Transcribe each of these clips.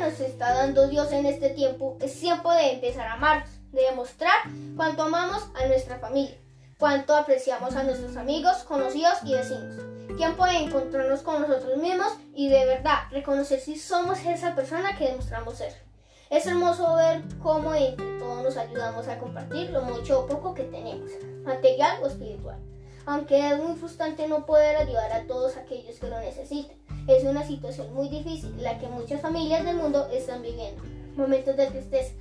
nos está dando Dios en este tiempo, es tiempo de empezar a amarnos, de demostrar cuánto amamos a nuestra familia, cuánto apreciamos a nuestros amigos, conocidos y vecinos. Tiempo de encontrarnos con nosotros mismos y de verdad reconocer si somos esa persona que demostramos ser. Es hermoso ver cómo entre todos nos ayudamos a compartir lo mucho o poco que tenemos, material o espiritual. Aunque es muy frustrante no poder ayudar a todos aquellos que lo necesitan. Es una situación muy difícil la que muchas familias del mundo están viviendo. Momentos de tristeza,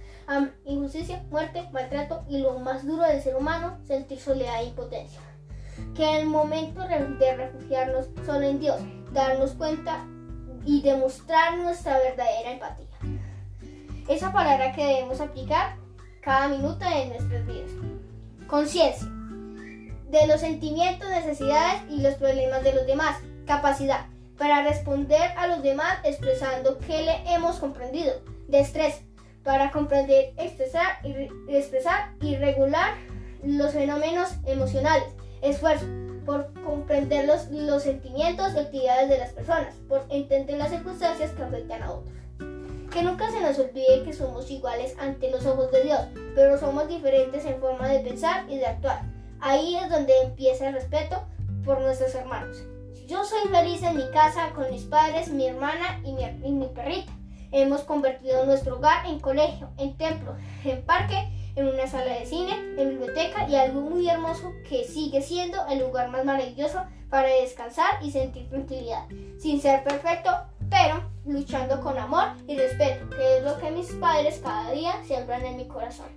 injusticia, muerte, maltrato y lo más duro del ser humano, sentir soledad e impotencia. Que el momento de refugiarnos solo en Dios, darnos cuenta y demostrar nuestra verdadera empatía esa palabra que debemos aplicar cada minuto de nuestras vidas. Conciencia de los sentimientos, necesidades y los problemas de los demás. Capacidad para responder a los demás expresando que le hemos comprendido. Destreza para comprender, expresar y, expresar y regular los fenómenos emocionales. Esfuerzo por comprender los, los sentimientos y actividades de las personas, por entender las circunstancias que afectan a otros. Que nunca se nos olvide que somos iguales ante los ojos de Dios, pero somos diferentes en forma de pensar y de actuar. Ahí es donde empieza el respeto por nuestros hermanos. Yo soy feliz en mi casa con mis padres, mi hermana y mi, perrita. Hemos convertido nuestro hogar en colegio, en templo, en parque, en una sala de cine, en biblioteca y algo muy hermoso que sigue siendo el lugar más maravilloso para descansar y sentir tranquilidad. Sin ser perfecto, pero luchando con amor y respeto, que es lo que mis padres cada día siembran en mi corazón.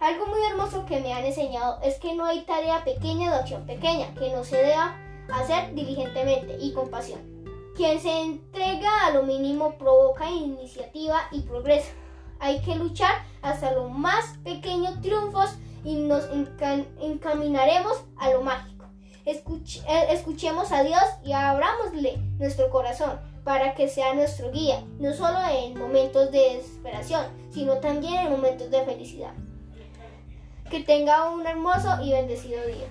Algo muy hermoso que me han enseñado es que no hay tarea pequeña de acción pequeña que no se deba hacer diligentemente y con pasión. Quien se entrega a lo mínimo provoca iniciativa y progreso. Hay que luchar hasta los más pequeños triunfos y nos encaminaremos a lo mágico. Eh, escuchemos a Dios y abramosle nuestro corazón para que sea nuestro guía, no solo en momentos de desesperación, sino también en momentos de felicidad. Que tenga un hermoso y bendecido día.